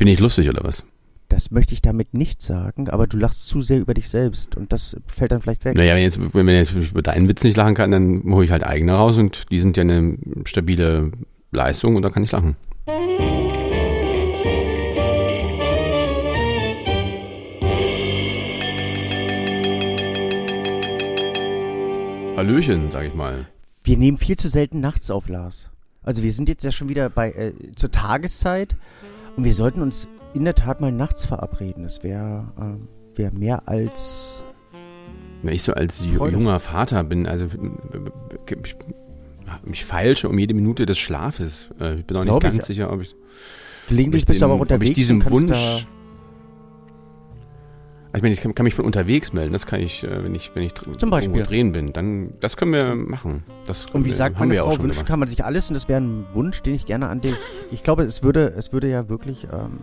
bin nicht lustig oder was? Das möchte ich damit nicht sagen, aber du lachst zu sehr über dich selbst und das fällt dann vielleicht weg. Naja, wenn, jetzt, wenn man jetzt über deinen Witz nicht lachen kann, dann hole ich halt eigene raus und die sind ja eine stabile Leistung und da kann ich lachen. Hallöchen, sag ich mal. Wir nehmen viel zu selten nachts auf, Lars. Also wir sind jetzt ja schon wieder bei äh, zur Tageszeit und wir sollten uns in der Tat mal nachts verabreden. Das wäre äh, wär mehr als Wenn ich so als Freude. junger Vater bin, also ich, mich feilsche um jede Minute des Schlafes. Äh, Ich bin auch nicht Glaub ich. ganz sicher, ob ich, gelegentlich ob ich, bist du aber dem- ob unterwegs ich diesem Wunsch. Ich meine, ich kann, kann mich von unterwegs melden. Das kann ich, äh, wenn ich, wenn ich Zum Beispiel. drehen bin. Dann, das können wir machen. Das Und wie äh, sagt meine Frau, wünschen kann man sich alles und das wäre ein Wunsch, den ich gerne an dich. Ich glaube, es würde, es würde ja wirklich ähm,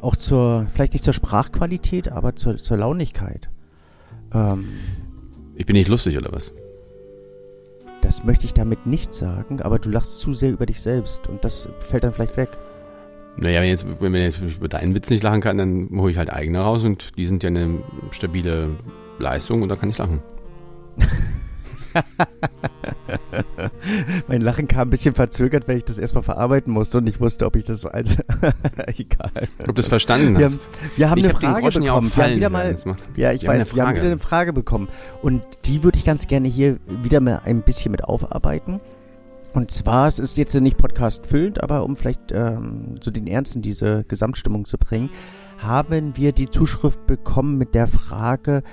auch zur, vielleicht nicht zur Sprachqualität, aber zur, zur Launigkeit. Ähm, Ich bin nicht lustig oder was? das möchte ich damit nicht sagen, aber du lachst zu sehr über dich selbst und das fällt dann vielleicht weg. Naja, wenn, jetzt, wenn man jetzt über deinen Witz nicht lachen kann, dann hole ich halt eigene raus und die sind ja eine stabile Leistung und da kann ich lachen. Mein Lachen kam ein bisschen verzögert, weil ich das erstmal verarbeiten musste und ich wusste, ob ich das als egal. Ob du das verstanden Wir hast. Wir haben ich eine hab Frage Groschen ja bekommen. wir haben wieder mal Ja, ich Wir haben weiß, eine wir haben wieder eine Frage bekommen. Und die würde ich ganz gerne hier wieder mal ein bisschen mit aufarbeiten. Und zwar, es ist jetzt nicht Podcast füllend, aber um vielleicht ähm, so den Ernst in diese Gesamtstimmung zu bringen, haben wir die Zuschrift bekommen mit der Frage,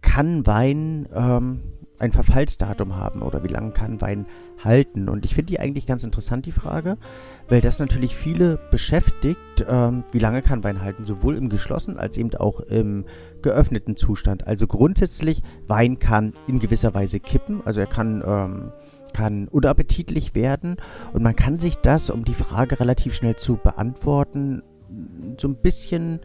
kann Wein ähm, ein Verfallsdatum haben oder wie lange kann Wein halten? Und ich finde die eigentlich ganz interessant, die Frage, weil das natürlich viele beschäftigt, ähm, wie lange kann Wein halten, sowohl im geschlossenen als eben auch im geöffneten Zustand. Also grundsätzlich, Wein kann in gewisser Weise kippen, also er kann, ähm, kann unappetitlich werden und man kann sich das, um die Frage relativ schnell zu beantworten, so ein bisschen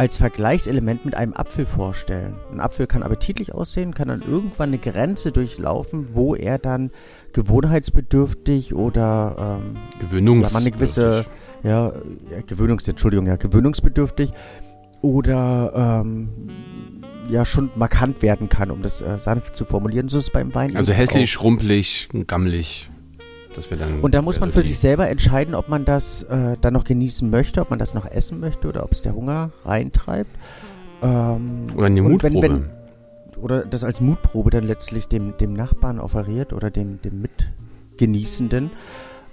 als Vergleichselement mit einem Apfel vorstellen. Ein Apfel kann appetitlich aussehen, kann dann irgendwann eine Grenze durchlaufen, wo er dann gewohnheitsbedürftig oder ähm, Gewöhnungs ja, man eine gewisse, ja, ja Gewöhnungs, Entschuldigung, ja, gewöhnungsbedürftig oder ähm, ja schon markant werden kann, um das äh, sanft zu formulieren. So ist es beim Wein. Also hässlich, schrumpelig, gammelig. Das wir dann, Und da muss man äh, für sich selber entscheiden, ob man das äh, dann noch genießen möchte, ob man das noch essen möchte oder ob es der Hunger reintreibt. Ähm, Oder eine und wenn- Mutprobe. wenn- oder das als Mutprobe dann letztlich dem, dem Nachbarn offeriert oder dem, dem Mitgenießenden.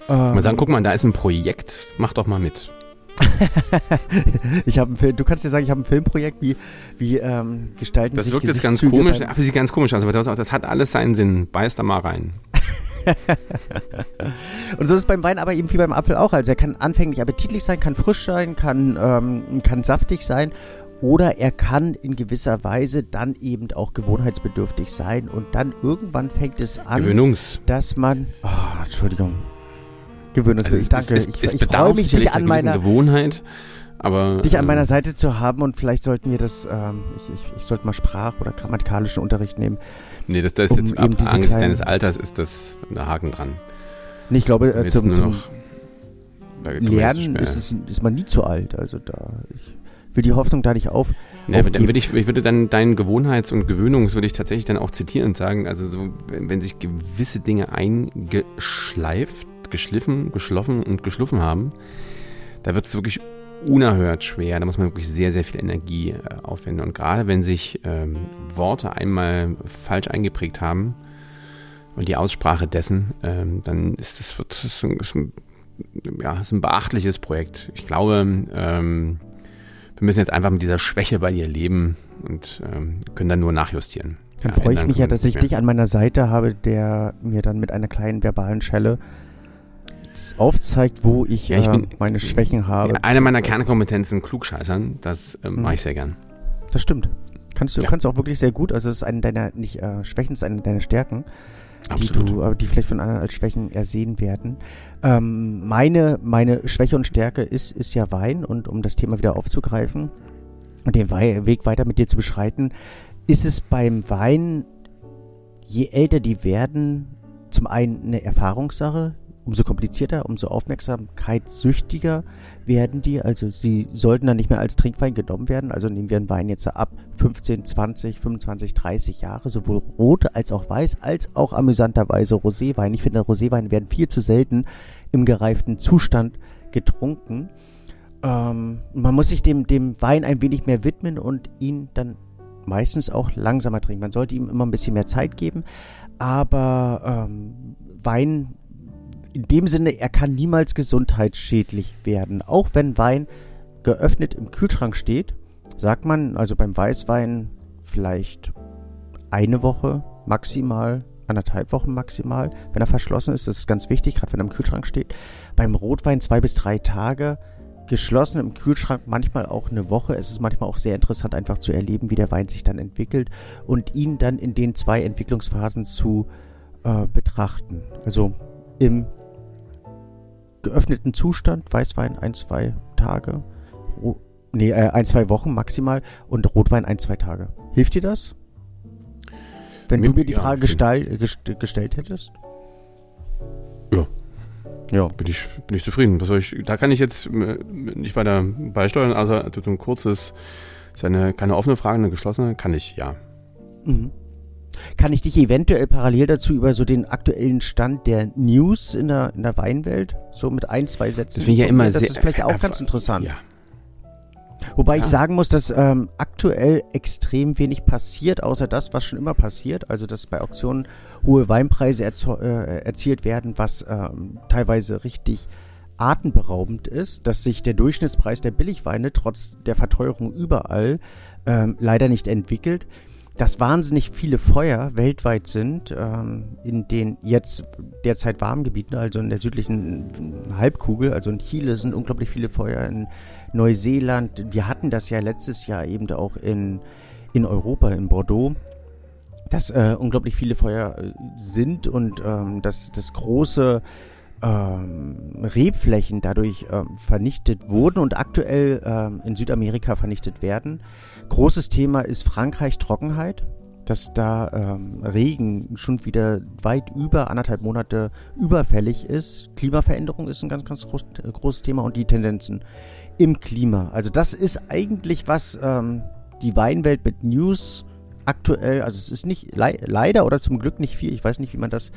Ähm, Mal sagen, guck mal, da ist ein Projekt, mach doch mal mit. ich habe einen Film, du kannst dir sagen, ich habe ein Filmprojekt, wie, wie ähm, gestalten Das sich wirkt jetzt ganz komisch, das sieht ganz komisch aus, aber das, das hat alles seinen Sinn. Beiß da mal rein. Und so ist es beim Wein aber eben wie beim Apfel auch. Also er kann anfänglich appetitlich sein, kann frisch sein, kann, ähm, kann saftig sein oder er kann in gewisser Weise dann eben auch gewohnheitsbedürftig sein und dann irgendwann fängt es an, Gewöhnungs. dass man, oh, Entschuldigung, gewöhnungsbedürftig. Also es, Danke. es, ich ich bedarf freue mich, dich an meiner Gewohnheit, aber dich an meiner ähm, Seite zu haben und vielleicht sollten wir das, ähm, ich, ich, ich sollte mal Sprach- oder grammatikalischen Unterricht nehmen. Nee, das, das ist um jetzt ab kleinen- deines Alters ist das ein Haken dran. Nee, ich glaube, äh, zum, zum Lernen ist, es, ist man nie zu alt. Also da, ich will die Hoffnung da nicht auf. Nee, dann würde ich, ich würde dann deinen Gewohnheits- und Gewöhnungs würde ich tatsächlich dann auch zitieren und sagen, also so, wenn, wenn sich gewisse Dinge eingeschleift, geschliffen, geschloffen und geschluffen haben, da wird es wirklich unerhört schwer. Da muss man wirklich sehr, sehr viel Energie äh, aufwenden. Und gerade wenn sich ähm, Worte einmal falsch eingeprägt haben und die Aussprache dessen, ähm, dann ist das, wird, ist ein, ist ein, ja, ist ein beachtliches Projekt. Ich glaube, ähm, wir müssen jetzt einfach mit dieser Schwäche bei dir leben und ähm, können dann nur nachjustieren. Dann Ja, freue ich mich ja, dass ich mehr. dich an meiner Seite habe, der mir dann mit einer kleinen verbalen Schelle aufzeigt, wo ich, Ja, ich äh, bin- meine Schwächen habe. Ja, eine meiner Kernkompetenzen, Klugscheißern, das ähm, Mhm. mache ich sehr gern. Das stimmt. Kannst du Ja. kannst du auch wirklich sehr gut. Also es ist eine deiner nicht äh, Schwächen, es ist eine deiner Stärken, Absolut. die du, äh, die vielleicht von anderen als Schwächen ersehen werden. Ähm, meine meine Schwäche und Stärke ist ist ja Wein und um das Thema wieder aufzugreifen und den Wei Weg weiter mit dir zu beschreiten, ist es beim Wein je älter die werden, zum einen eine Erfahrungssache umso komplizierter, umso aufmerksamkeitssüchtiger werden die. Also sie sollten dann nicht mehr als Trinkwein genommen werden. Also nehmen wir einen Wein jetzt ab 15, 20, 25, 30 Jahre, sowohl rot als auch weiß, als auch amüsanterweise Roséwein. Ich finde, Roséweine werden viel zu selten im gereiften Zustand getrunken. Ähm, man muss sich dem, dem Wein ein wenig mehr widmen und ihn dann meistens auch langsamer trinken. Man sollte ihm immer ein bisschen mehr Zeit geben, aber ähm, Wein in dem Sinne, er kann niemals gesundheitsschädlich werden. Auch wenn Wein geöffnet im Kühlschrank steht, sagt man, also beim Weißwein vielleicht eine Woche maximal, anderthalb Wochen maximal, wenn er verschlossen ist. Das ist ganz wichtig, gerade wenn er im Kühlschrank steht. Beim Rotwein zwei bis drei Tage geschlossen im Kühlschrank, manchmal auch eine Woche. Es ist manchmal auch sehr interessant, einfach zu erleben, wie der Wein sich dann entwickelt und ihn dann in den zwei Entwicklungsphasen zu äh, betrachten. Also im geöffneten Zustand, Weißwein ein, zwei Tage, Ro nee, äh, ein, zwei Wochen maximal und Rotwein ein, zwei Tage. Hilft dir das? Wenn mir, du mir die ja, Frage gestall, gest gestellt hättest? Ja. Ja. Bin ich, bin ich zufrieden. Ich, da kann ich jetzt äh, nicht weiter beisteuern, also, also ein kurzes, ist eine, keine offene Frage, eine geschlossene, kann ich, ja. Mhm. Kann ich dich eventuell parallel dazu über so den aktuellen Stand der News in der, in der Weinwelt, so mit ein, zwei Sätzen? Das finde ich ja immer das sehr. Das ist vielleicht auch ganz interessant. Ja. Wobei ja. ich sagen muss, dass ähm, aktuell extrem wenig passiert, außer das, was schon immer passiert. Also, dass bei Auktionen hohe Weinpreise äh, erzielt werden, was ähm, teilweise richtig atemberaubend ist, dass sich der Durchschnittspreis der Billigweine trotz der Verteuerung überall ähm, leider nicht entwickelt dass wahnsinnig viele Feuer weltweit sind, ähm, in den jetzt derzeit warmen Gebieten, also in der südlichen Halbkugel, also in Chile sind unglaublich viele Feuer, in Neuseeland. Wir hatten das ja letztes Jahr eben auch in, in Europa, in Bordeaux, dass äh, unglaublich viele Feuer äh, sind und ähm, dass das große ähm, Rebflächen dadurch ähm, vernichtet wurden und aktuell ähm, in Südamerika vernichtet werden. Großes Thema ist Frankreich Trockenheit, dass da ähm, Regen schon wieder weit über anderthalb Monate überfällig ist. Klimaveränderung ist ein ganz, ganz groß, äh, großes Thema und die Tendenzen im Klima. Also das ist eigentlich was ähm, die Weinwelt mit News aktuell, also es ist nicht le leider oder zum Glück nicht viel. Ich weiß nicht, wie man das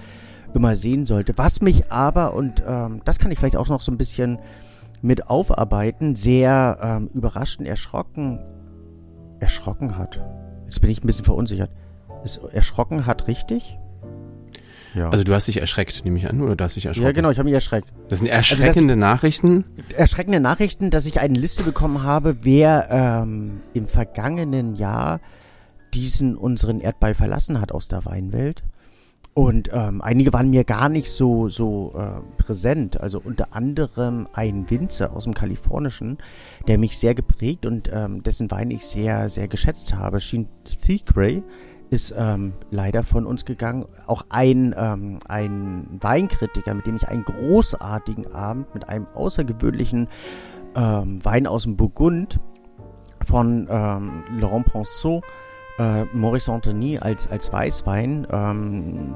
immer sehen sollte. Was mich aber, und ähm, das kann ich vielleicht auch noch so ein bisschen mit aufarbeiten, sehr ähm, überrascht und erschrocken, erschrocken hat. Jetzt bin ich ein bisschen verunsichert. Ist erschrocken hat richtig? Ja. Also du hast dich erschreckt, nehme ich an, oder du hast dich erschrocken? Ja, genau, ich habe mich erschreckt. Das sind erschreckende also, Nachrichten? Erschreckende Nachrichten, dass ich eine Liste bekommen habe, wer ähm, im vergangenen Jahr diesen unseren Erdball verlassen hat aus der Weinwelt. Und ähm, einige waren mir gar nicht so, so äh, präsent. Also unter anderem ein Winzer aus dem Kalifornischen, der mich sehr geprägt und ähm, dessen Wein ich sehr, sehr geschätzt habe. Sheen Thigray ist ähm, leider von uns gegangen. Auch ein, ähm, ein Weinkritiker, mit dem ich einen großartigen Abend mit einem außergewöhnlichen ähm, Wein aus dem Burgund von ähm, Laurent Ponceau äh, Maurice Anthony als, als Weißwein ähm,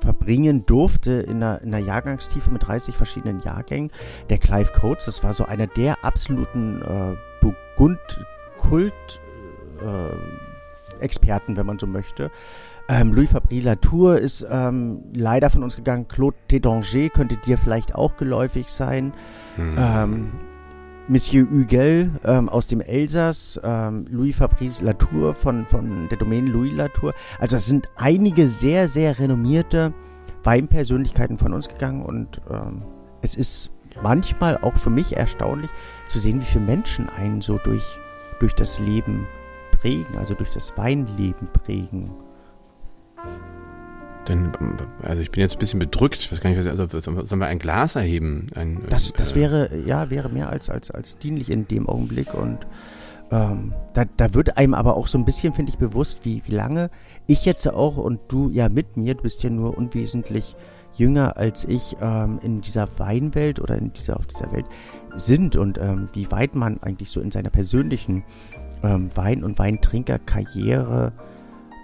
verbringen durfte in einer, in einer Jahrgangstiefe mit 30 verschiedenen Jahrgängen. Der Clive Coates, das war so einer der absoluten äh, Burgund-Kult-Experten, äh, wenn man so möchte. Ähm, Louis Fabry Latour ist ähm, leider von uns gegangen. Claude Tédanger könnte dir vielleicht auch geläufig sein. Hm. Ähm, Monsieur Huguel ähm, aus dem Elsass, ähm, Louis Fabrice Latour von, von der Domaine Louis Latour. Also es sind einige sehr, sehr renommierte Weinpersönlichkeiten von uns gegangen und ähm, es ist manchmal auch für mich erstaunlich zu sehen, wie viele Menschen einen so durch, durch das Leben prägen, also durch das Weinleben prägen. Dann, also ich bin jetzt ein bisschen bedrückt. Ich weiß gar nicht, was, also sollen wir ein Glas erheben? Ein, das, das äh, wäre, ja, wäre mehr als, als, als dienlich in dem Augenblick und ähm, da, da wird einem aber auch so ein bisschen, finde ich, bewusst, wie, wie lange ich jetzt auch und du ja mit mir, du bist ja nur unwesentlich jünger als ich ähm, in dieser Weinwelt oder in dieser, auf dieser Welt sind und ähm, wie weit man eigentlich so in seiner persönlichen ähm, Wein- und Weintrinkerkarriere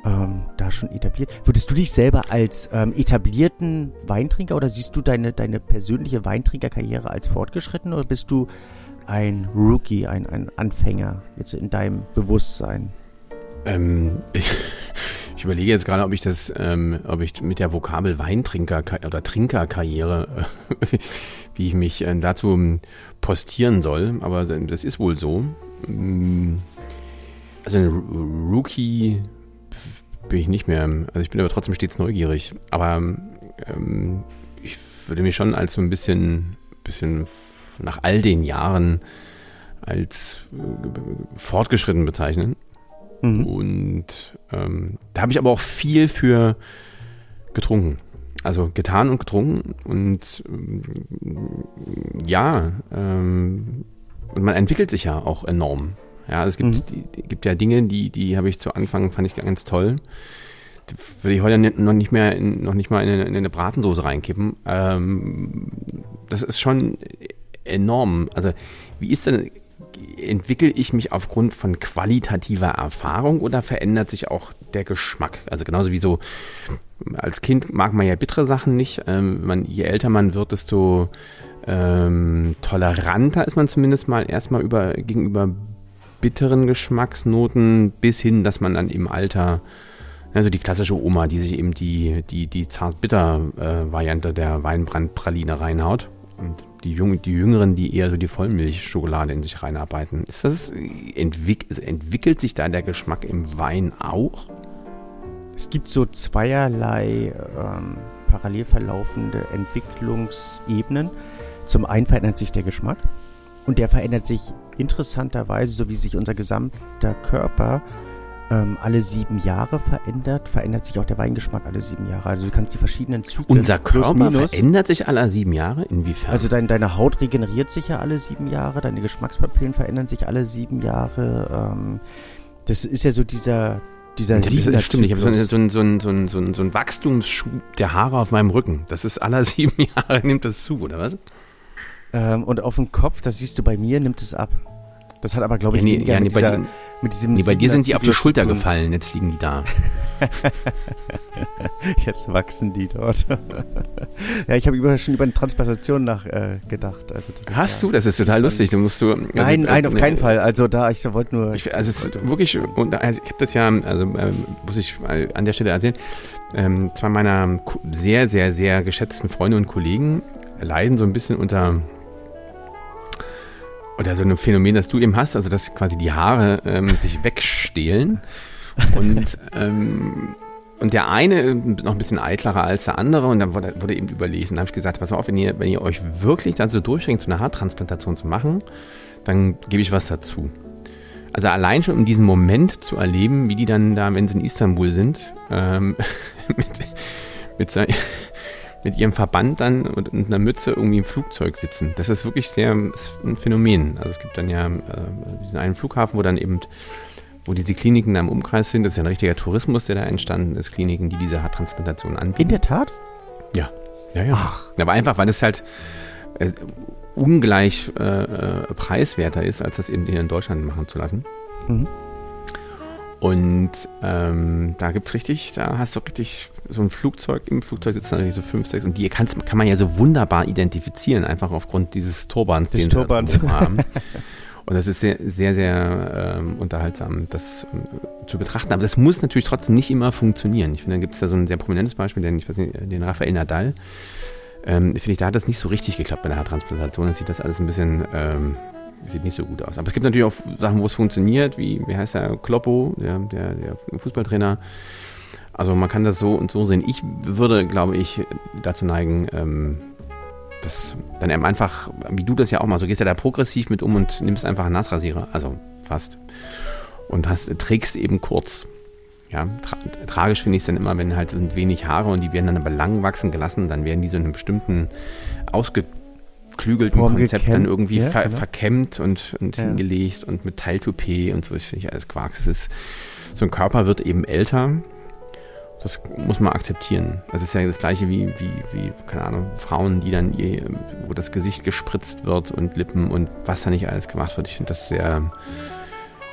ähm, da schon etabliert. Würdest du dich selber als ähm, etablierten Weintrinker oder siehst du deine, deine persönliche Weintrinkerkarriere als fortgeschritten oder bist du ein Rookie, ein, ein Anfänger jetzt in deinem Bewusstsein? Ähm, ich, ich überlege jetzt gerade, ob ich das, ähm, ob ich mit der Vokabel Weintrinker oder Trinkerkarriere, äh, wie ich mich äh, dazu ähm, postieren soll, aber das ist wohl so. Mm, also ein Rookie bin ich nicht mehr. Also ich bin aber trotzdem stets neugierig. Aber ähm, ich würde mich schon als so ein bisschen, bisschen nach all den Jahren als äh, fortgeschritten bezeichnen. Mhm. Und ähm, da habe ich aber auch viel für getrunken. Also getan und getrunken. Und ähm, ja, ähm, und man entwickelt sich ja auch enorm. Ja, es gibt, mhm. die, die, gibt ja Dinge, die, die habe ich zu Anfang, fand ich ganz toll. Die würde ich heute noch nicht mehr, in, noch nicht mal in eine, in eine Bratensoße reinkippen. Ähm, das ist schon enorm. Also, wie ist denn, entwickle ich mich aufgrund von qualitativer Erfahrung oder verändert sich auch der Geschmack? Also genauso wie so, als Kind mag man ja bittere Sachen nicht. Ähm, man, je älter man wird, desto ähm, toleranter ist man zumindest mal erstmal über, gegenüber bitteren Geschmacksnoten bis hin, dass man dann im Alter, also die klassische Oma, die sich eben die, die, die zart-bitter-Variante der Weinbrandpraline reinhaut. Und die, Jung, die Jüngeren, die eher so die Vollmilchschokolade in sich reinarbeiten. Ist das, entwick, also entwickelt sich da der Geschmack im Wein auch? Es gibt so zweierlei ähm, parallel verlaufende Entwicklungsebenen. Zum einen verändert sich der Geschmack und der verändert sich interessanterweise, so wie sich unser gesamter Körper ähm, alle sieben Jahre verändert, verändert sich auch der Weingeschmack alle sieben Jahre. Also du kannst die verschiedenen Zyklen. Unser Körper minus, verändert sich alle sieben Jahre? Inwiefern? Also dein, deine Haut regeneriert sich ja alle sieben Jahre, deine Geschmackspapillen verändern sich alle sieben Jahre. Ähm, das ist ja so dieser, dieser ja, das stimmt, ich habe so, so, so, so, so, so, so ein Wachstumsschub der Haare auf meinem Rücken. Das ist alle sieben Jahre, nimmt das zu, oder was? Ähm, und auf dem Kopf, das siehst du bei mir, nimmt es ab. Das hat aber, glaube ich, ja, nee, ja, nee, mit, dieser, bei, mit diesem. Nee, bei dir sind die auf die Schulter gefallen, jetzt liegen die da. jetzt wachsen die dort. ja, ich habe über, schon über eine Transplantation nachgedacht. Äh, also Hast ja, du? Das ist total lustig. Du musst du. Also, nein, nein, auf äh, keinen Fall. Also da, ich wollte nur. Ich, also es ist wirklich, und also ich habe das ja, also äh, muss ich an der Stelle erzählen. Ähm, zwei meiner sehr, sehr, sehr geschätzten Freunde und Kollegen leiden so ein bisschen unter oder so ein Phänomen, das du eben hast, also dass quasi die Haare ähm, sich wegstehlen. Und ähm, und der eine noch ein bisschen eitlerer als der andere. Und dann wurde, wurde eben überlegt und dann habe ich gesagt, pass mal auf, wenn ihr, wenn ihr euch wirklich dazu durchringt, so eine Haartransplantation zu machen, dann gebe ich was dazu. Also allein schon um diesen Moment zu erleben, wie die dann da, wenn sie in Istanbul sind, ähm, mit, mit, mit ihrem Verband dann und, einer Mütze irgendwie im Flugzeug sitzen. Das ist wirklich sehr ein Phänomen. Also es gibt dann ja äh, diesen einen Flughafen, wo dann eben wo diese Kliniken da im Umkreis sind. Das ist ja ein richtiger Tourismus, der da entstanden ist. Kliniken, die diese Haartransplantation anbieten. In der Tat? Ja. Ja, ja. Ach. Aber einfach, weil es halt äh, ungleich äh, äh, preiswerter ist, als das eben hier in Deutschland machen zu lassen. Mhm. Und ähm, da gibt's richtig, da hast du richtig so ein Flugzeug, im Flugzeug sitzen natürlich so fünf, sechs und die kann, kann man ja so wunderbar identifizieren, einfach aufgrund dieses Turbans, den Turbans. sie haben. Und das ist sehr, sehr, sehr ähm, unterhaltsam, das äh, zu betrachten. Aber das muss natürlich trotzdem nicht immer funktionieren. Ich finde, da gibt es da so ein sehr prominentes Beispiel, den, ich weiß nicht, den Raphael Nadal. Ähm, finde ich, da hat das nicht so richtig geklappt bei der Haartransplantation. Da sieht das alles ein bisschen ähm, Sieht nicht so gut aus. Aber es gibt natürlich auch Sachen, wo es funktioniert, wie, wie heißt der, Kloppo, der, der, der Fußballtrainer. Also man kann das so und so sehen. Ich würde, glaube ich, dazu neigen, ähm, das dann eben einfach, wie du das ja auch mal, so gehst ja da progressiv mit um und nimmst einfach einen Nassrasierer, also fast. Und hast, trägst eben kurz. Ja, tra tragisch finde ich es dann immer, wenn halt wenig Haare und die werden dann aber lang wachsen gelassen, dann werden die so in einem bestimmten ausge geflügelten Konzept gekämmt. dann irgendwie ja, ver genau. verkämmt und, und ja. hingelegt und mit Teiltoupet und so. Das finde ich alles Quark. Das ist, so ein Körper wird eben älter. Das muss man akzeptieren. Das ist ja das gleiche wie, wie, wie, keine Ahnung, Frauen, die dann, je, wo das Gesicht gespritzt wird und Lippen und was da nicht alles gemacht wird. Ich finde das sehr,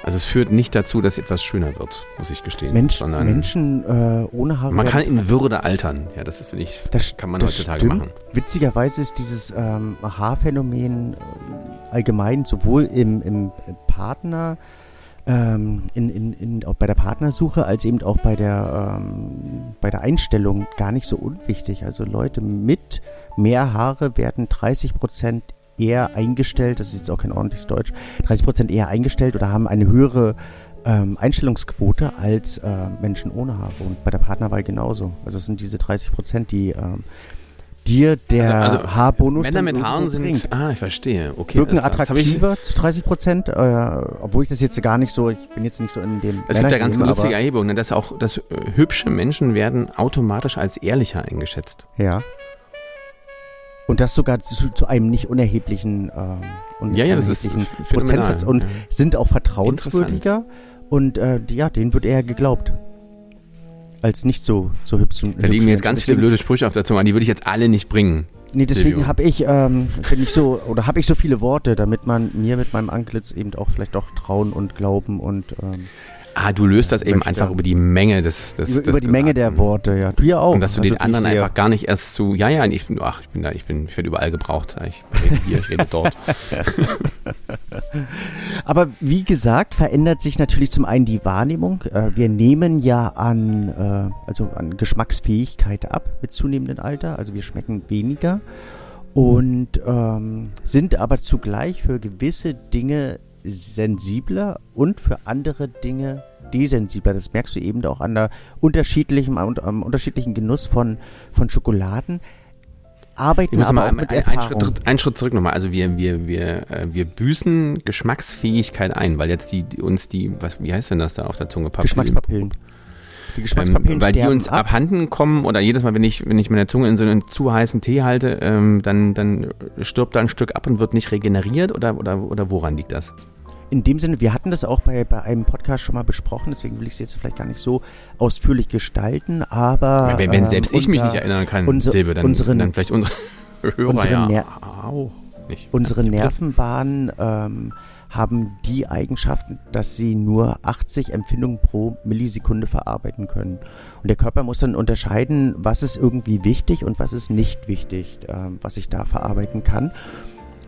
Also es führt nicht dazu, dass etwas schöner wird, muss ich gestehen. Mensch, Menschen äh, ohne Haare. Man kann in Würde altern. Ja, das finde ich, das, kann man das heutzutage stimmt. machen. Witzigerweise ist dieses ähm, Haarphänomen äh, allgemein sowohl im, im Partner, ähm, in, in, in, auch bei der Partnersuche als eben auch bei der, ähm, bei der Einstellung gar nicht so unwichtig. Also Leute mit mehr Haare werden 30 Prozent eher eingestellt, das ist jetzt auch kein ordentliches Deutsch, 30 Prozent eher eingestellt oder haben eine höhere ähm, Einstellungsquote als äh, Menschen ohne Haare. Und bei der Partnerwahl genauso. Also es sind diese 30 Prozent, die ähm, dir der Also- also Haarbonus Männer mit Haaren bringt. sind. Ah, ich verstehe. Okay. Wirken. Das hab ich- attraktiver zu 30 Prozent, äh, obwohl ich das jetzt gar nicht so, ich bin jetzt nicht so in dem Es gibt ja ganz lustige Erhebungen, ne, dass auch dass, äh, hübsche Menschen werden automatisch als ehrlicher eingeschätzt. Ja. Und das sogar zu, zu einem nicht unerheblichen, ähm, un- Ja, ja, das ist. Prozentsatz und Ja. sind auch vertrauenswürdiger und äh, ja, denen wird eher geglaubt. Als nicht so, so hübsch. Da liegen mir jetzt ganz viele blöde Sprüche auf der Zunge an, die würde ich jetzt alle nicht bringen. Nee, deswegen habe ich, ähm, bin ich so, oder habe ich so viele Worte, damit man mir mit meinem Antlitz eben auch vielleicht doch trauen und glauben und ähm, Ah, du löst das eben Möchte. einfach über die Menge des, des über, des über die Menge der. Worte, ja. Du ja auch. Und dass du Also den anderen einfach gar nicht erst zu, ja, ja, ich, ach, ich bin da, ich bin, ich werde überall gebraucht. Ich rede hier, ich rede dort. Aber wie gesagt, verändert sich natürlich zum einen die Wahrnehmung. Äh, wir nehmen ja an, äh, also an Geschmacksfähigkeit ab mit zunehmendem Alter. Also wir schmecken weniger und ähm, sind aber zugleich für gewisse Dinge sensibler und für andere Dinge desensibler. Das merkst du eben auch an der unterschiedlichen, am, am unterschiedlichen Genuss von, von Schokoladen. Arbeiten Wir müssen aber mal einen. Schritt, einen Schritt zurück nochmal. Also wir, wir, wir, äh, wir büßen Geschmacksfähigkeit ein, weil jetzt die, die uns die, was, wie heißt denn das da auf der Zunge? Papillen- Geschmackspapillen. Die Geschmackspapillen Ähm, weil die uns ab. abhanden kommen oder jedes Mal, wenn ich, wenn ich meine Zunge in so einen zu heißen Tee halte, ähm, dann, dann stirbt da ein Stück ab und wird nicht regeneriert oder, oder, oder woran liegt das? In dem Sinne, wir hatten das auch bei, bei einem Podcast schon mal besprochen, deswegen will ich es jetzt vielleicht gar nicht so ausführlich gestalten, aber. wenn wenn ähm, selbst ich mich unser- nicht erinnern kann, unser- Silvio, dann, unseren- dann vielleicht unsere Hörer unsere ja Ner- auch nicht. Unsere Ja. Nervenbahnen ähm, haben die Eigenschaften, dass sie nur 80 Empfindungen pro Millisekunde verarbeiten können. Und der Körper muss dann unterscheiden, was ist irgendwie wichtig und was ist nicht wichtig, ähm, was ich da verarbeiten kann.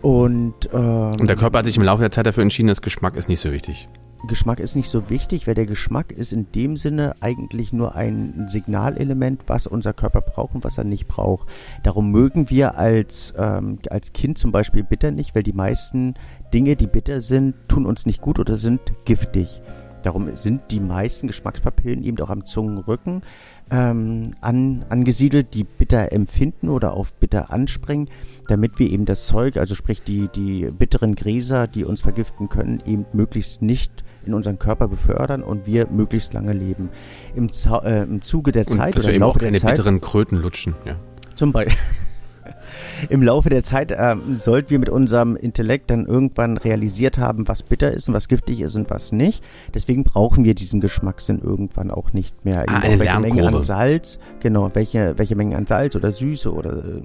Und, ähm, Und der Körper hat sich im Laufe der Zeit dafür entschieden, dass Geschmack ist nicht so wichtig. Geschmack ist nicht so wichtig, weil der Geschmack ist in dem Sinne eigentlich nur ein Signalelement, was unser Körper braucht und was er nicht braucht. Darum mögen wir als, ähm, als Kind zum Beispiel bitter nicht, weil die meisten Dinge, die bitter sind, tun uns nicht gut oder sind giftig. Darum sind die meisten Geschmackspapillen eben auch am Zungenrücken ähm, an, angesiedelt, die bitter empfinden oder auf bitter anspringen, damit wir eben das Zeug, also sprich die, die bitteren Gräser, die uns vergiften können, eben möglichst nicht in unseren Körper befördern und wir möglichst lange leben. Im, Zau äh, im Zuge der Und Zeit dass oder wir im eben auch keine Zeit bitteren Kröten lutschen. Ja. zum Beispiel. Im Laufe der Zeit ähm, sollten wir mit unserem Intellekt dann irgendwann realisiert haben, was bitter ist und was giftig ist und was nicht. Deswegen brauchen wir diesen Geschmackssinn irgendwann auch nicht mehr. Ah, eine welche Menge an Salz, genau, welche, welche Menge an Salz oder Süße oder äh,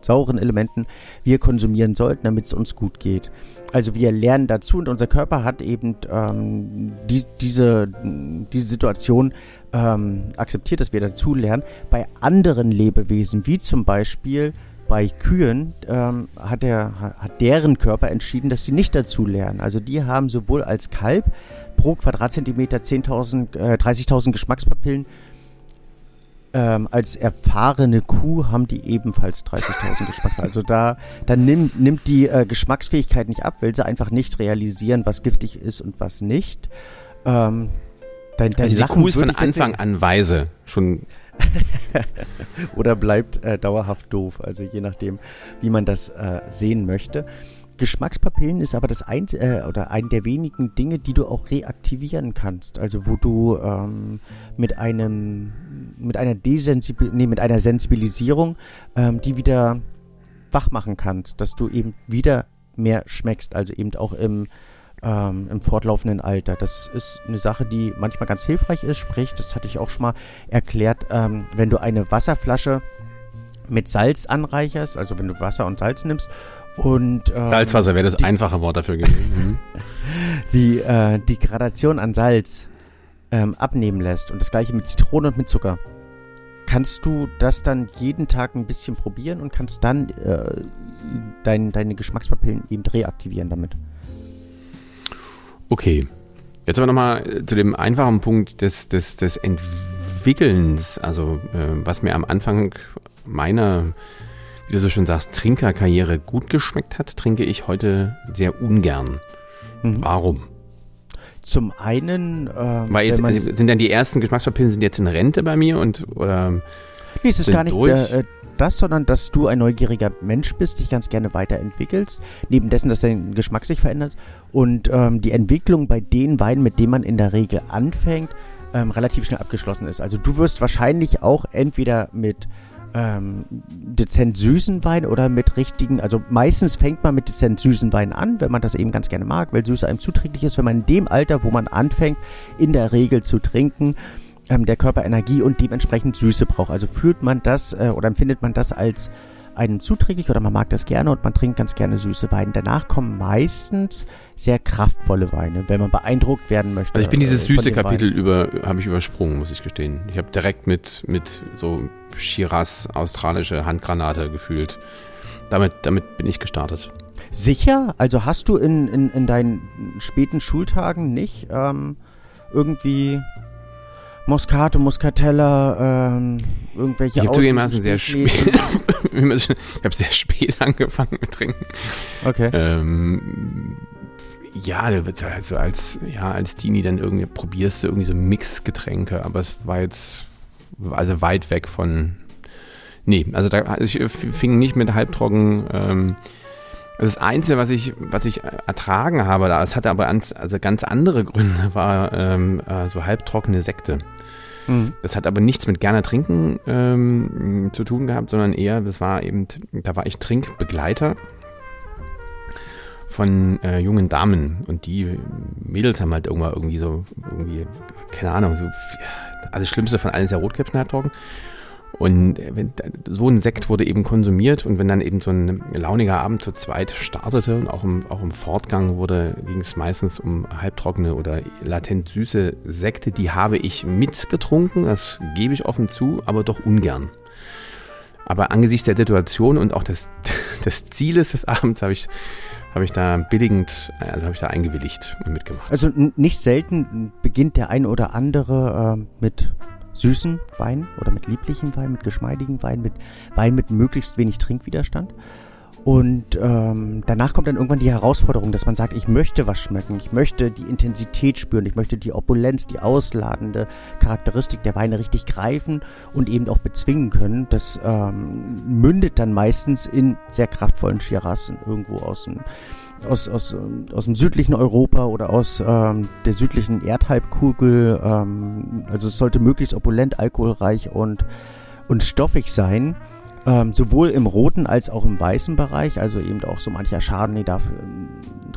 sauren Elementen wir konsumieren sollten, damit es uns gut geht. Also wir lernen dazu und unser Körper hat eben ähm, die, diese, diese Situation ähm, akzeptiert, dass wir dazu lernen. Bei anderen Lebewesen, wie zum Beispiel bei Kühen, ähm, hat, der, hat deren Körper entschieden, dass sie nicht dazu lernen. Also die haben sowohl als Kalb pro Quadratzentimeter 10.000, äh, 30.000 Geschmackspapillen, ähm, als erfahrene Kuh haben die ebenfalls 30.000 Geschmackspapillen. Also da, da nimmt, nimmt die äh, Geschmacksfähigkeit nicht ab, weil sie einfach nicht realisieren, was giftig ist und was nicht. Ähm, dein, dein Also die Lachen Kuh ist von Anfang an weise. Schon oder bleibt äh, dauerhaft doof. Also je nachdem, wie man das äh, sehen möchte. Geschmackspapillen ist aber das ein, äh, oder ein der wenigen Dinge, die du auch reaktivieren kannst. Also wo du ähm, mit einem mit einer Desensibil nee, mit einer Sensibilisierung ähm, die wieder wach machen kannst, dass du eben wieder mehr schmeckst, also eben auch im ähm, im fortlaufenden Alter. Das ist eine Sache, die manchmal ganz hilfreich ist. Sprich, das hatte ich auch schon mal erklärt, ähm, wenn du eine Wasserflasche mit Salz anreicherst, also wenn du Wasser und Salz nimmst und ähm, Salzwasser wäre das einfache Wort dafür gewesen. Mhm. die, äh, die Gradation an Salz ähm, abnehmen lässt und das gleiche mit Zitrone und mit Zucker, kannst du das dann jeden Tag ein bisschen probieren und kannst dann äh, dein, deine Geschmackspapillen eben reaktivieren damit. Okay. Jetzt aber nochmal äh, zu dem einfachen Punkt des, des, des Entwickelns. Also, äh, was mir am Anfang meiner, wie du so schon sagst, Trinkerkarriere gut geschmeckt hat, trinke ich heute sehr ungern. Mhm. Warum? Zum einen, äh, Weil jetzt, also sind dann die ersten Geschmackspapillen sind jetzt in Rente bei mir und oder Nee, es ist gar nicht der, äh, das, sondern dass du ein neugieriger Mensch bist, dich ganz gerne weiterentwickelst. Neben dessen, dass dein Geschmack sich verändert und ähm, die Entwicklung bei den Weinen, mit denen man in der Regel anfängt, ähm, relativ schnell abgeschlossen ist. Also du wirst wahrscheinlich auch entweder mit ähm, dezent süßen Wein oder mit richtigen, also meistens fängt man mit dezent süßen Wein an, wenn man das eben ganz gerne mag, weil Süße einem zuträglich ist, wenn man in dem Alter, wo man anfängt, in der Regel zu trinken, ähm, der Körper Energie und dementsprechend Süße braucht. Also fühlt man das äh, oder empfindet man das als einem zuträglich oder man mag das gerne und man trinkt ganz gerne süße Weine. Danach kommen meistens sehr kraftvolle Weine, wenn man beeindruckt werden möchte. Also ich bin dieses äh, süße Kapitel über, habe ich übersprungen, muss ich gestehen. Ich habe direkt mit, mit so Shiraz australische Handgranate gefühlt. Damit, damit bin ich gestartet. Sicher? Also hast du in, in, in deinen späten Schultagen nicht ähm, irgendwie Moscato, Muscatella, ähm, irgendwelche Ich habe zugegebenermaßen sehr spät, ich habe sehr spät angefangen mit Trinken. Okay. Ähm, ja, also als, ja, als Teenie dann irgendwie probierst du irgendwie so Mixgetränke, aber es war jetzt, also weit weg von, nee, also da, also ich fing nicht mit halbtrocken, ähm, das Einzige, was ich, was ich ertragen habe, das hatte aber ans, also ganz andere Gründe, war ähm, äh, so halbtrockene Sekte. Mhm. Das hat aber nichts mit gerne trinken ähm, zu tun gehabt, sondern eher, das war eben, da war ich Trinkbegleiter von äh, jungen Damen und die Mädels haben halt irgendwann irgendwie so, irgendwie, keine Ahnung, so, alles Schlimmste von allen ist ja Rotkäppchen halbtrocken. Und wenn, so ein Sekt wurde eben konsumiert und wenn dann eben so ein launiger Abend zu zweit startete und auch im, auch im Fortgang wurde, ging es meistens um halbtrockene oder latent süße Sekte, die habe ich mitgetrunken, das gebe ich offen zu, aber doch ungern. Aber angesichts der Situation und auch des, des Zieles des Abends habe ich, habe ich da billigend, also habe ich da eingewilligt und mitgemacht. Also nicht selten beginnt der ein oder andere äh, mit süßen Wein oder mit lieblichen Wein, mit geschmeidigen Wein, mit Wein mit möglichst wenig Trinkwiderstand. Und ähm, danach kommt dann irgendwann die Herausforderung, dass man sagt, ich möchte was schmecken, ich möchte die Intensität spüren, ich möchte die Opulenz, die ausladende Charakteristik der Weine richtig greifen und eben auch bezwingen können. Das ähm, mündet dann meistens in sehr kraftvollen Shiraz irgendwo aus dem aus, aus, ähm, aus dem südlichen Europa oder aus ähm, der südlichen Erdhalbkugel. Ähm, also es sollte möglichst opulent, alkoholreich und, und stoffig sein. Ähm, sowohl im roten als auch im weißen Bereich. Also eben auch so mancher Chardonnay darf ähm,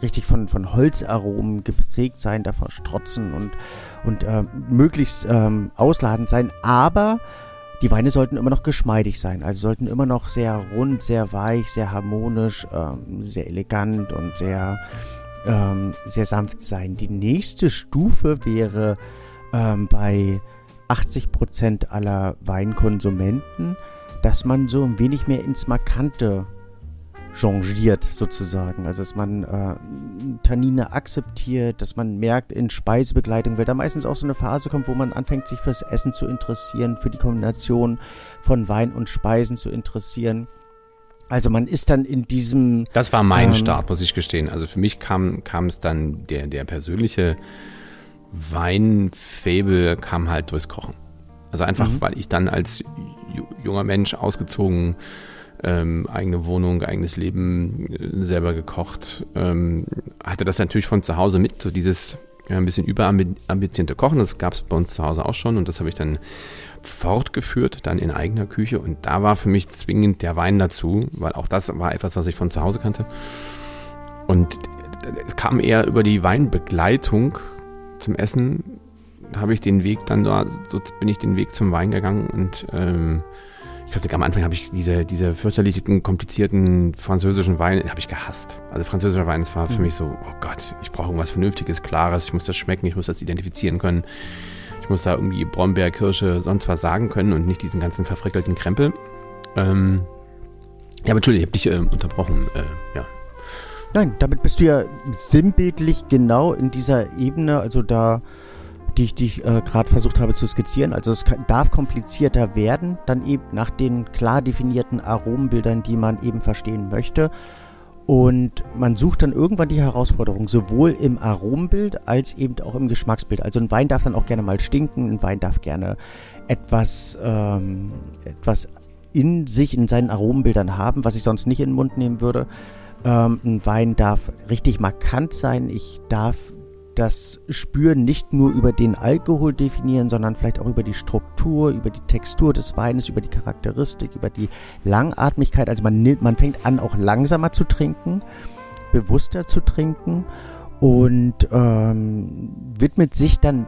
richtig von, von Holzaromen geprägt sein, darf strotzen und, und äh, möglichst ähm, ausladend sein. Aber die Weine sollten immer noch geschmeidig sein, also sollten immer noch sehr rund, sehr weich, sehr harmonisch, ähm, sehr elegant und sehr, ähm, sehr sanft sein. Die nächste Stufe wäre ähm, bei 80% aller Weinkonsumenten, dass man so ein wenig mehr ins Markante changiert sozusagen. Also dass man äh, Tannine akzeptiert, dass man merkt in Speisebegleitung, weil da meistens auch so eine Phase kommt, wo man anfängt, sich fürs Essen zu interessieren, für die Kombination von Wein und Speisen zu interessieren. Also man ist dann in diesem. Das war mein ähm, Start, muss ich gestehen. Also für mich kam, kam es dann, der, der persönliche Weinfable kam halt durchs Kochen. Also einfach, mhm. weil ich dann als junger Mensch ausgezogen ähm, eigene Wohnung, eigenes Leben, äh, selber gekocht. Ähm, hatte das natürlich von zu Hause mit, so dieses ja, ein bisschen überambitionierte Kochen. Das gab es bei uns zu Hause auch schon und das habe ich dann fortgeführt, dann in eigener Küche. Und da war für mich zwingend der Wein dazu, weil auch das war etwas, was ich von zu Hause kannte. Und es kam eher über die Weinbegleitung zum Essen, habe ich den Weg dann da, so bin ich den Weg zum Wein gegangen und ähm, ich weiß nicht, am Anfang habe ich diese, diese fürchterlichen, komplizierten französischen Weine, habe ich gehasst. Also französischer Wein, das war für mhm. mich so, oh Gott, ich brauche irgendwas Vernünftiges, Klares, ich muss das schmecken, ich muss das identifizieren können. Ich muss da irgendwie Brombeer, Kirsche, sonst was sagen können und nicht diesen ganzen verfrickelten Krempel. Ähm, ja, aber Entschuldigung, ich habe dich äh, unterbrochen. Äh, ja. Nein, damit bist du ja sinnbildlich genau in dieser Ebene, also da die ich, die ich äh, gerade versucht habe zu skizzieren. Also es kann, darf komplizierter werden, dann eben nach den klar definierten Aromenbildern, die man eben verstehen möchte. Und man sucht dann irgendwann die Herausforderung, sowohl im Aromenbild als eben auch im Geschmacksbild. Also ein Wein darf dann auch gerne mal stinken, ein Wein darf gerne etwas, ähm, etwas in sich, in seinen Aromenbildern haben, was ich sonst nicht in den Mund nehmen würde. Ähm, ein Wein darf richtig markant sein. Ich darf das Spüren nicht nur über den Alkohol definieren, sondern vielleicht auch über die Struktur, über die Textur des Weines, über die Charakteristik, über die Langatmigkeit. Also man, man fängt an, auch langsamer zu trinken, bewusster zu trinken und ähm, widmet sich dann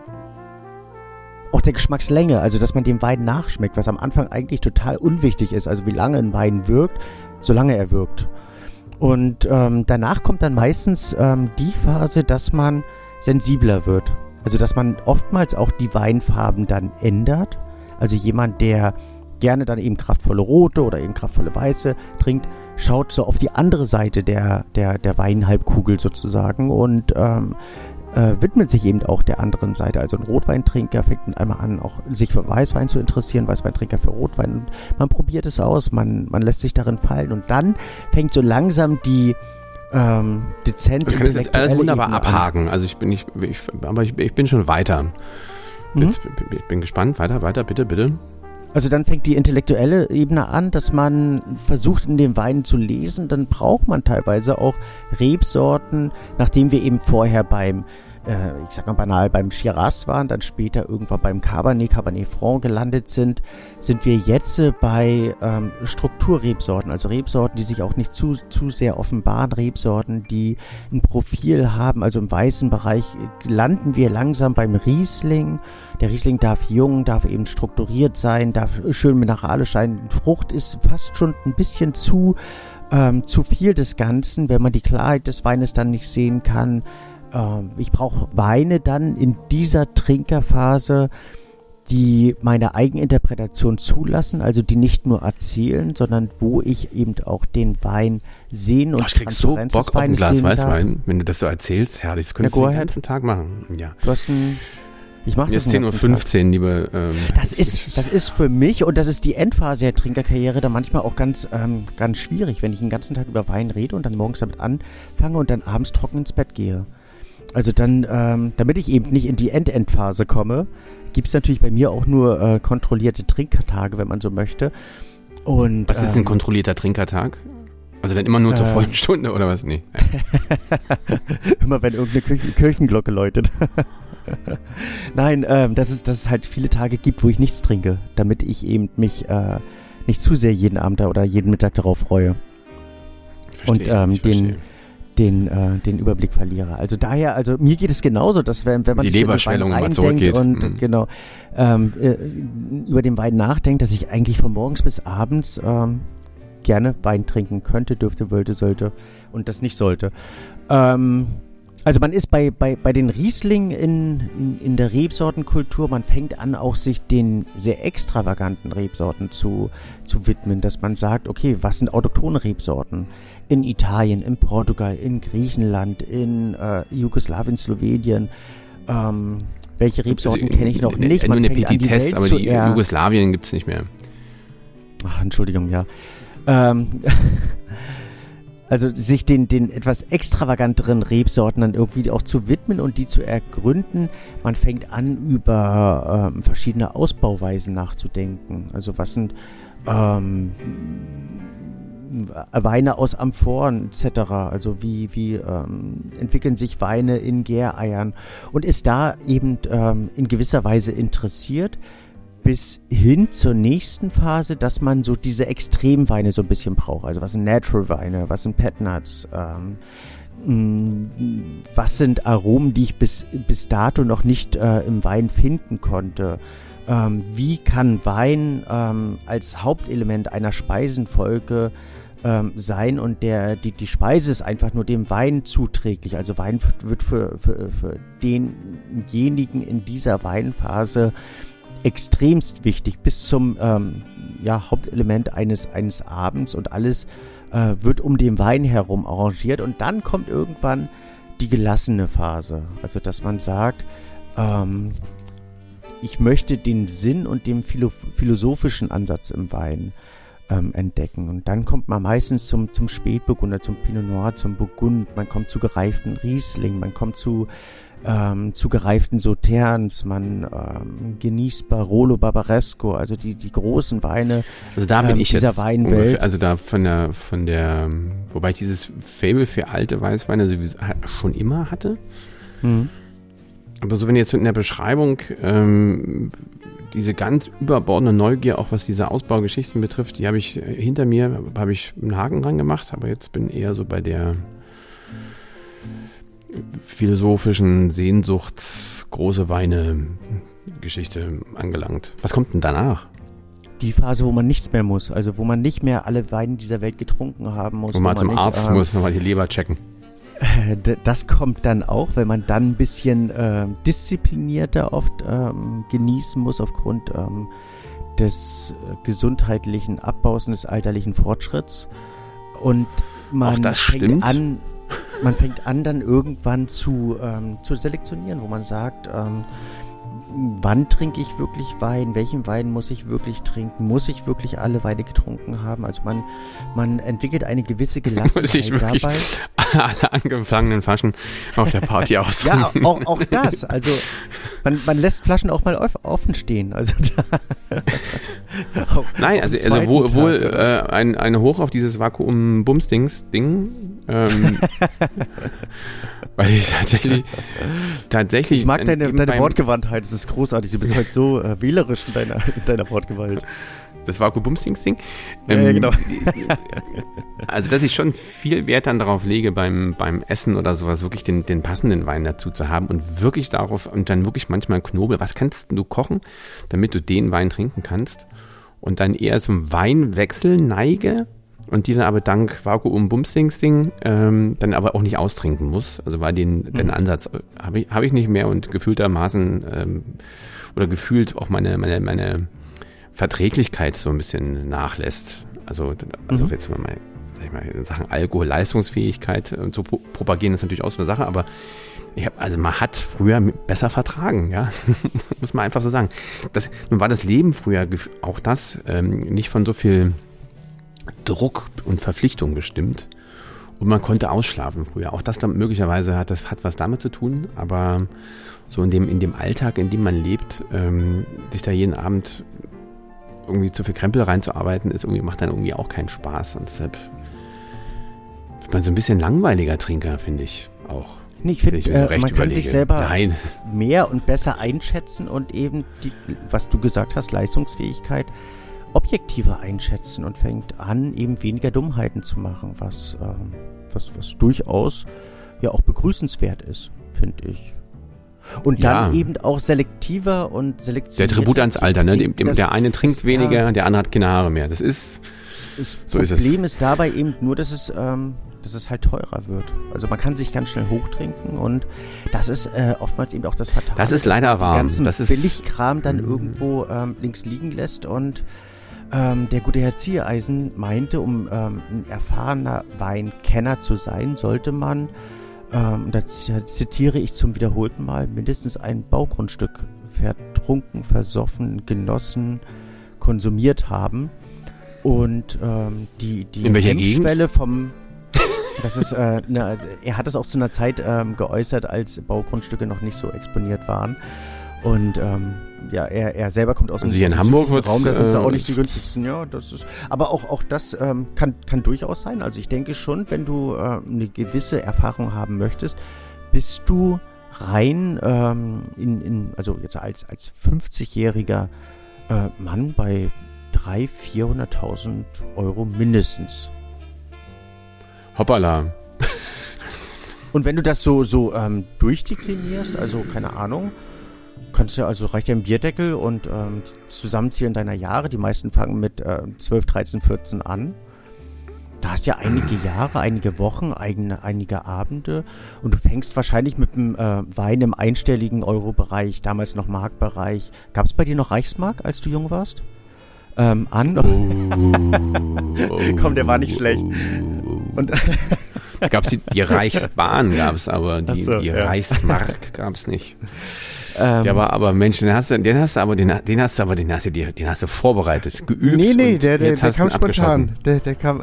auch der Geschmackslänge, also dass man dem Wein nachschmeckt, was am Anfang eigentlich total unwichtig ist. Also wie lange ein Wein wirkt, solange er wirkt. Und ähm, danach kommt dann meistens ähm, die Phase, dass man sensibler wird. Also dass man oftmals auch die Weinfarben dann ändert. Also jemand, der gerne dann eben kraftvolle rote oder eben kraftvolle weiße trinkt, schaut so auf die andere Seite der, der, der Weinhalbkugel sozusagen und ähm, äh, widmet sich eben auch der anderen Seite. Also ein Rotweintrinker fängt einmal an, auch sich für Weißwein zu interessieren, Weißweintrinker für Rotwein. Und man probiert es aus, man, man lässt sich darin fallen und dann fängt so langsam die, ähm, dezent. Ich kann das jetzt alles wunderbar Ebene abhaken. An. Also ich bin nicht, ich, aber ich, ich, bin schon weiter. Mhm. Jetzt, ich bin gespannt. Weiter, weiter, bitte, bitte. Also dann fängt die intellektuelle Ebene an, dass man versucht in den Weinen zu lesen. Dann braucht man teilweise auch Rebsorten, nachdem wir eben vorher beim äh, ich sag mal banal, beim Shiraz waren, dann später irgendwann beim Cabernet, Cabernet Franc gelandet sind, sind wir jetzt äh, bei ähm, Strukturrebsorten, also Rebsorten, die sich auch nicht zu, zu sehr offenbaren, Rebsorten, die ein Profil haben, also im weißen Bereich landen wir langsam beim Riesling. Der Riesling darf jung, darf eben strukturiert sein, darf schön mineralisch sein. Frucht ist fast schon ein bisschen zu ähm, zu viel des Ganzen, wenn man die Klarheit des Weines dann nicht sehen kann äh, ich brauche Weine dann in dieser Trinkerphase, die meine Eigeninterpretation zulassen, also die nicht nur erzählen, sondern wo ich eben auch den Wein sehen und oh, ich krieg so Bock auf ein Glas Weißwein, wenn du das so erzählst. Herrlich, das könntest du den ganzen Tag machen. Ja. Du hast ein ich mache das 10.15 Uhr, liebe. Ähm, das ist, das ist für mich und das ist die Endphase der Trinkerkarriere da manchmal auch ganz, ähm, ganz schwierig, wenn ich den ganzen Tag über Wein rede und dann morgens damit anfange und dann abends trocken ins Bett gehe. Also dann, ähm, damit ich eben nicht in die End-End-Phase komme, gibt es natürlich bei mir auch nur äh, kontrollierte Trinkertage, wenn man so möchte. Und, was ist ein ähm, kontrollierter Trinkertag? Also dann immer nur äh, zur vollen Stunde oder was? Nee. immer wenn irgendeine Kirchen Kirchenglocke läutet. Nein, ähm, dass, es, dass es halt viele Tage gibt, wo ich nichts trinke, damit ich eben mich äh, nicht zu sehr jeden Abend oder jeden Mittag darauf freue. Verstehe, Und ähm, den, den, äh, den Überblick verliere. Also daher, also mir geht es genauso, dass wenn, wenn man die sich Leberschwellung mal zurückgeht und mhm. genau ähm, äh, über den Wein nachdenkt, dass ich eigentlich von morgens bis abends ähm, gerne Wein trinken könnte, dürfte, wollte, sollte und das nicht sollte. Ähm, also man ist bei, bei, bei den Riesling in, in, in, der Rebsortenkultur, man fängt an, auch sich den sehr extravaganten Rebsorten zu, zu widmen, dass man sagt, okay, was sind autochtone Rebsorten? in Italien, in Portugal, in Griechenland, in äh, Jugoslawien, Slowenien. Ähm, welche Rebsorten also, kenne ich noch nicht? Man nur eine Petitesse, aber die Jugoslawien gibt es nicht mehr. Ach, Entschuldigung, ja. Ähm, also sich den, den etwas extravaganteren Rebsorten dann irgendwie auch zu widmen und die zu ergründen. Man fängt an, über ähm, verschiedene Ausbauweisen nachzudenken. Also was sind ähm, Weine aus Amphoren etc. Also wie, wie ähm, entwickeln sich Weine in Gäreiern und ist da eben ähm, in gewisser Weise interessiert bis hin zur nächsten Phase, dass man so diese Extremweine so ein bisschen braucht. Also was sind Natural Weine, was sind Pet Nuts, ähm, was sind Aromen, die ich bis, bis dato noch nicht äh, im Wein finden konnte ähm, wie kann Wein ähm, als Hauptelement einer Speisenfolge ähm, sein und der, die, die Speise ist einfach nur dem Wein zuträglich. Also Wein wird für, für, für denjenigen in dieser Weinphase extremst wichtig bis zum ähm, ja, Hauptelement eines, eines Abends und alles äh, wird um den Wein herum arrangiert und dann kommt irgendwann die gelassene Phase. Also dass man sagt, ähm, ich möchte den Sinn und den philo philosophischen Ansatz im Wein ähm, entdecken. Und dann kommt man meistens zum, zum Spätburgunder, zum Pinot Noir, zum Burgund, man kommt zu gereiften Riesling, man kommt zu, ähm, zu gereiften Sauternes, man ähm, genießt Barolo, Barbaresco, also die, die großen Weine also da bin ähm, ich dieser jetzt Weinwelt. ungefähr, also da von der, von der, wobei ich dieses Fable für alte Weißweine sowieso schon immer hatte. Mhm. Aber so wenn jetzt in der Beschreibung ähm, diese ganz überbordende Neugier, auch was diese Ausbaugeschichten betrifft, die habe ich äh, hinter mir, habe ich einen Haken dran gemacht, aber jetzt bin eher so bei der philosophischen Sehnsuchts große Weine Geschichte angelangt. Was kommt denn danach? Die Phase, wo man nichts mehr muss, also wo man nicht mehr alle Weine dieser Welt getrunken haben muss. Wo man zum nicht, Arzt ähm, muss, nochmal die Leber checken. Das kommt dann auch, wenn man dann ein bisschen ähm, disziplinierter oft ähm, genießen muss aufgrund ähm, des äh, gesundheitlichen Abbaus und des alterlichen Fortschritts. Und man Auch das fängt stimmt. an, man fängt an dann irgendwann zu, ähm, zu selektionieren, wo man sagt, ähm, wann trinke ich wirklich Wein, welchen Wein muss ich wirklich trinken, muss ich wirklich alle Weine getrunken haben. Also man, man entwickelt eine gewisse Gelassenheit Muss ich wirklich dabei. alle angefangenen Flaschen auf der Party aus. Ja, auch, auch das. Also man, man lässt Flaschen auch mal off- offen stehen. Also Nein, also, also wohl, wohl äh, ein, eine Hoch auf dieses Vakuum-Bumsdings-Ding. Ähm, weil ich tatsächlich, tatsächlich. ich mag deine, deine Wortgewandtheit, das ist großartig. Du bist halt so äh, wählerisch in deiner, in deiner Wortgewalt. Das Vakuum-Bumsdings-Ding. Ja, ja, genau. Also, dass ich schon viel Wert dann darauf lege, beim, beim Essen oder sowas wirklich den, den passenden Wein dazu zu haben und wirklich darauf und dann wirklich manchmal Knobel. Was kannst du kochen, damit du den Wein trinken kannst? Und dann eher zum Weinwechsel neige und die dann aber dank Vakuum-Bumsdings-Ding ähm, dann aber auch nicht austrinken muss. Also war den, den Mhm. Ansatz äh, habe ich, habe ich nicht mehr und gefühltermaßen ähm, oder gefühlt auch meine, meine, meine Verträglichkeit so ein bisschen nachlässt. Also, also Mhm. jetzt mal, sag ich mal, in Sachen Alkohol, Leistungsfähigkeit äh, zu pro- propagieren ist natürlich auch so eine Sache, aber ich habe, also man hat früher besser vertragen, ja, muss man einfach so sagen. Das, nun war das Leben früher auch das ähm, nicht von so viel Druck und Verpflichtung bestimmt. Und man konnte ausschlafen früher. Auch das möglicherweise hat das hat was damit zu tun, aber so in dem, in dem Alltag, in dem man lebt, ähm, sich da jeden Abend irgendwie zu viel Krempel reinzuarbeiten, ist irgendwie, macht dann irgendwie auch keinen Spaß. Und deshalb wird man so ein bisschen langweiliger Trinker, finde ich auch. Nee, ich finde, so äh, man kann sich überlege. selber Nein, mehr und besser einschätzen und eben, die, was du gesagt hast, Leistungsfähigkeit objektiver einschätzen und fängt an, eben weniger Dummheiten zu machen, was, ähm, was, was durchaus ja auch begrüßenswert ist, finde ich. Und dann Ja. eben auch selektiver und der selektioniert. Tribut ans Alter. Ne? Dem, dem, der eine trinkt ist, weniger, der andere hat keine Haare mehr. Das ist, Das So ist es. Problem ist dabei eben nur, dass es, ähm, dass es halt teurer wird. Also man kann sich ganz schnell hochtrinken und das ist äh, oftmals eben auch das Fatale. Das ist leider wahr. Den ganzen Das ist- Billigkram dann Mhm. irgendwo ähm, links liegen lässt und ähm, der gute Herr Ziereisen meinte, um ähm, ein erfahrener Weinkenner zu sein, sollte man, ähm, da zitiere ich zum wiederholten Mal, mindestens ein Baugrundstück vertrunken, versoffen, genossen, konsumiert haben. Und ähm, die, die? Hemmschwelle vom das ist, äh, ne, er hat es auch zu einer Zeit ähm, geäußert, als Baugrundstücke noch nicht so exponiert waren. Und ähm, ja, er, er selber kommt aus Also dem hier in Hamburg wird's, Raum, das sind ja äh, auch nicht die günstigsten, ja, das ist. Aber auch, auch das ähm, kann, kann durchaus sein. Also ich denke schon, wenn du äh, eine gewisse Erfahrung haben möchtest, bist du rein ähm, in, in, also jetzt als, als 50-jähriger äh, Mann bei 300.000, 400.000 Euro mindestens. hoppala. Und wenn du das so, so ähm, durchdeklinierst, also keine Ahnung, Kannst ja, also reicht ja ein Bierdeckel und ähm, Zusammenzählen deiner Jahre. Die meisten fangen mit äh, 12, 13, 14 an. Da hast ja einige Jahre, einige Wochen, eigene, einige Abende und du fängst wahrscheinlich mit dem äh, Wein im einstelligen Euro-Bereich, damals noch Markbereich. Gab es bei dir noch Reichsmark, als du jung warst? Ähm, an? Oh, Komm, der war nicht schlecht. Und gab's die, die Reichsbahn gab's aber, die, so, die ja. Reichsmark gab's nicht. Ähm, Der war aber, Mensch, den hast du, den hast du aber, den, den hast du aber, den hast du, dir- den hast du vorbereitet, geübt. nee, nee, der, der, der kam spontan. Der, der kam.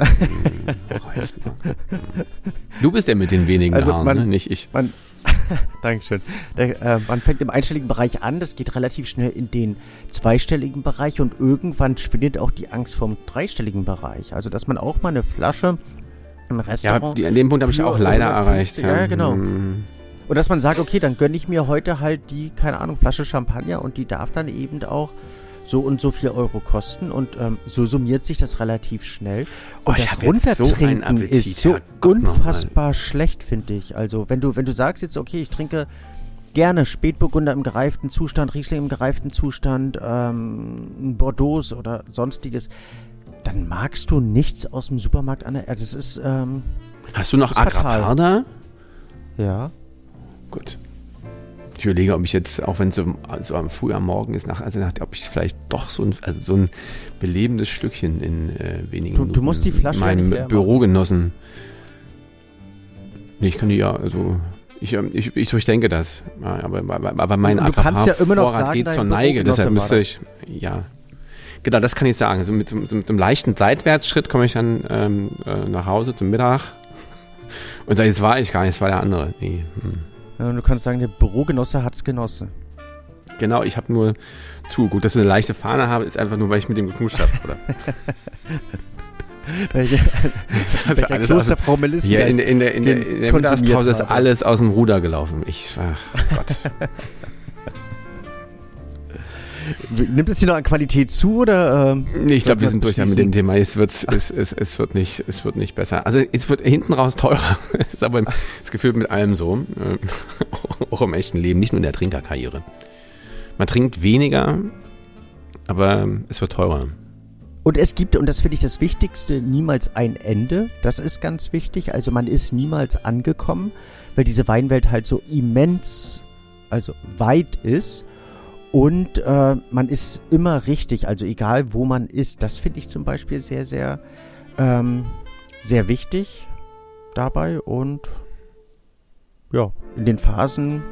Du bist der mit den wenigen Also Haaren, man- ne? nicht ich. Man, Dankeschön. Der, äh, man fängt im einstelligen Bereich an, das geht relativ schnell in den zweistelligen Bereich und irgendwann schwindet auch die Angst vom dreistelligen Bereich. Also, dass man auch mal eine Flasche im Ja, Restaurant die, an dem Punkt habe ich auch leider 150, erreicht. ja, genau. Hm. Und dass man sagt, okay, dann gönne ich mir heute halt die, keine Ahnung, Flasche Champagner und die darf dann eben auch so und so viel Euro kosten und ähm, so summiert sich das relativ schnell. Und Oh, das so Runtertrinken Appetit, ist so unfassbar schlecht, finde ich. Also wenn du, wenn du sagst jetzt, okay, ich trinke gerne Spätburgunder im gereiften Zustand, Riesling im gereiften Zustand, ähm, Bordeaux oder sonstiges, dann magst du nichts aus dem Supermarkt an der Erde. Das ist, ähm, Hast du noch da? ja. Gut. Ich überlege, ob ich jetzt, auch wenn es so, so am früh am Morgen ist, nach, also nach, ob ich vielleicht doch so ein, also so ein belebendes Stückchen in äh, wenigen Du- du musst die Flasche ja meinem machen. Bürogenossen. Nee, ich kann die ja, also ich, ähm, ich, ich durchdenke das. Ja, aber, aber, aber mein Du kannst ja immer noch Agrarvorrat sagen, geht zur Neige, deshalb müsste ich, ja. Genau, das kann ich sagen. Mit, so- mit, so- mit einem leichten Seitwärtsschritt komme ich dann ähm, äh, nach Hause zum Mittag und sage, jetzt war ich gar nicht, es war der andere. Nee, hm. Ja, du kannst sagen, der Bürogenosse hat's genossen. Genau, ich habe nur zu. Gut, dass ich eine leichte Fahne habe, ist einfach nur, weil ich mit dem geknuscht habe. Oder? Welche, welcher alles aus, Klosterfrau Melissa hier in, in der, in der, in der Mittagspause ist alles aus dem Ruder gelaufen. Ich, ach Gott. Nimmt es hier noch an Qualität zu oder? Ähm, Nee, ich glaube, wir sind durch mit dem Thema. Es wird, es, es, es wird nicht, es wird nicht besser. Also es wird hinten raus teurer. Das ist aber das Gefühl mit allem so. äh, Auch im echten Leben, nicht nur in der Trinkerkarriere. Man trinkt weniger, aber es wird teurer. Und es gibt, und das finde ich das Wichtigste, niemals ein Ende. Das ist ganz wichtig. Also man ist niemals angekommen, weil diese Weinwelt halt so immens, also weit ist. Und äh, man ist immer richtig, also egal wo man ist. Das finde ich zum Beispiel sehr, sehr, ähm, sehr wichtig dabei. Und ja, in den Phasen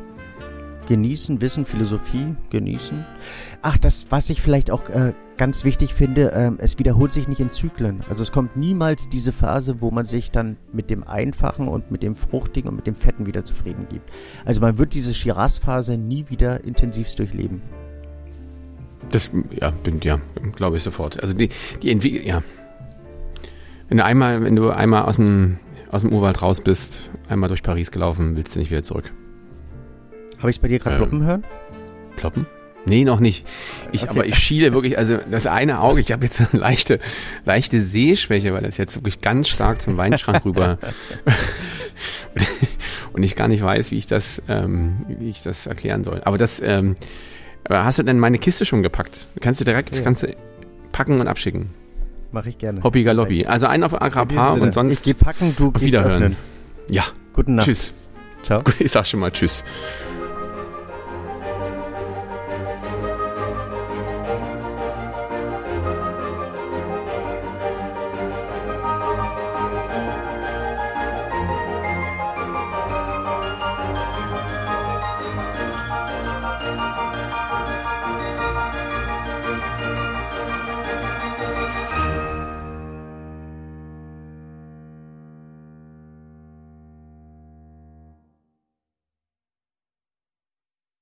genießen, Wissen, Philosophie genießen. Ach, das, was ich vielleicht auch äh, ganz wichtig finde, ähm, es wiederholt sich nicht in Zyklen. Also es kommt niemals diese Phase, wo man sich dann mit dem Einfachen und mit dem Fruchtigen und mit dem Fetten wieder zufrieden gibt. Also man wird diese Shiraz-Phase nie wieder intensivst durchleben. Das, ja, bin, ja, glaube ich sofort. Also die, die Entwicklung, ja. Wenn du einmal, wenn du einmal aus dem, aus dem Urwald raus bist, einmal durch Paris gelaufen, willst du nicht wieder zurück. Habe ich es bei dir gerade Ähm, ploppen hören? Ploppen? Nee, noch nicht. Ich, Okay. aber ich schiele wirklich, also das eine Auge, ich habe jetzt eine leichte, leichte Sehschwäche, weil das jetzt wirklich ganz stark zum Weinschrank rüber und ich gar nicht weiß, wie ich das, ähm, wie ich das erklären soll. Aber das, ähm, hast du denn meine Kiste schon gepackt? Kannst du direkt das. Ganze packen und abschicken? Mache ich gerne. Hobby Galoppi. Also einen auf Agrapar und sonst Ich geh packen, du auf Wiederhören. öffnen. Ja, Guten Nacht. tschüss. Ciao. Ich sag schon mal Tschüss.